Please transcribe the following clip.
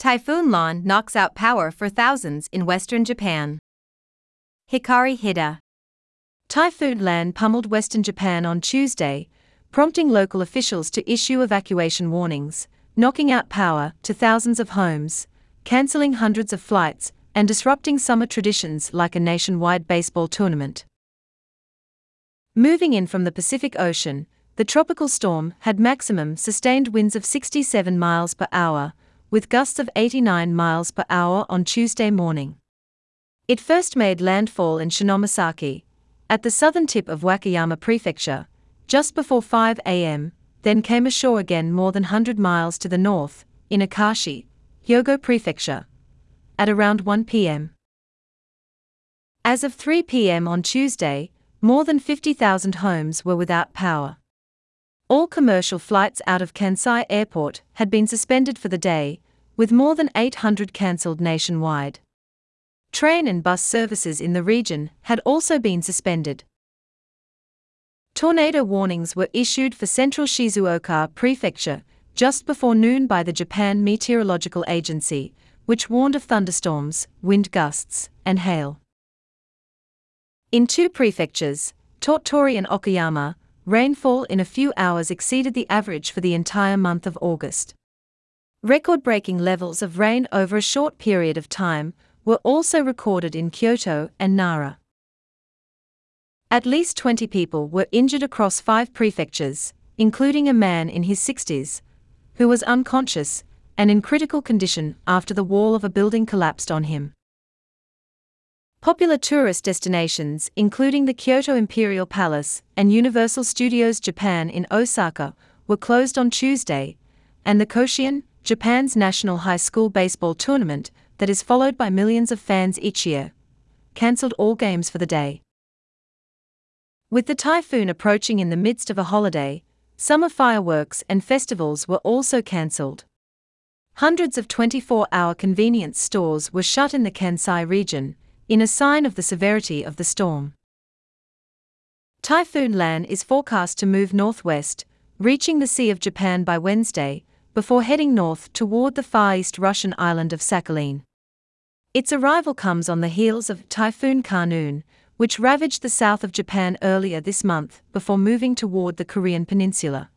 Typhoon Lan knocks out power for thousands in western Japan. Hikari Hida. Typhoon Lan pummeled western Japan on Tuesday, prompting local officials to issue evacuation warnings, knocking out power to thousands of homes, canceling hundreds of flights, and disrupting summer traditions like a nationwide baseball tournament. Moving in from the Pacific Ocean, the tropical storm had maximum sustained winds of 67 miles per hour, with gusts of 89 miles per hour on Tuesday morning. It first made landfall in Shionomisaki, at the southern tip of Wakayama Prefecture, just before 5 a.m., then came ashore again more than 100 miles to the north, in Akashi, Hyogo Prefecture, at around 1 p.m. As of 3 p.m. on Tuesday, more than 50,000 homes were without power. All commercial flights out of Kansai Airport had been suspended for the day, with more than 800 cancelled nationwide. Train and bus services in the region had also been suspended. Tornado warnings were issued for central Shizuoka Prefecture just before noon by the Japan Meteorological Agency, which warned of thunderstorms, wind gusts, and hail. In two prefectures, Tottori and Okayama, rainfall in a few hours exceeded the average for the entire month of August. Record breaking levels of rain over a short period of time were also recorded in Kyoto and Nara. At least 20 people were injured across five prefectures, including a man in his 60s, who was unconscious and in critical condition after the wall of a building collapsed on him. Popular tourist destinations, including the Kyoto Imperial Palace and Universal Studios Japan in Osaka, were closed on Tuesday, and the Koshien, Japan's national high school baseball tournament, that is followed by millions of fans each year, cancelled all games for the day. With the typhoon approaching in the midst of a holiday, summer fireworks and festivals were also cancelled. Hundreds of 24 hour convenience stores were shut in the Kansai region, in a sign of the severity of the storm. Typhoon Lan is forecast to move northwest, reaching the Sea of Japan by Wednesday, before heading north toward the far east Russian island of Sakhalin. Its arrival comes on the heels of Typhoon Khanun, which ravaged the south of Japan earlier this month before moving toward the Korean peninsula.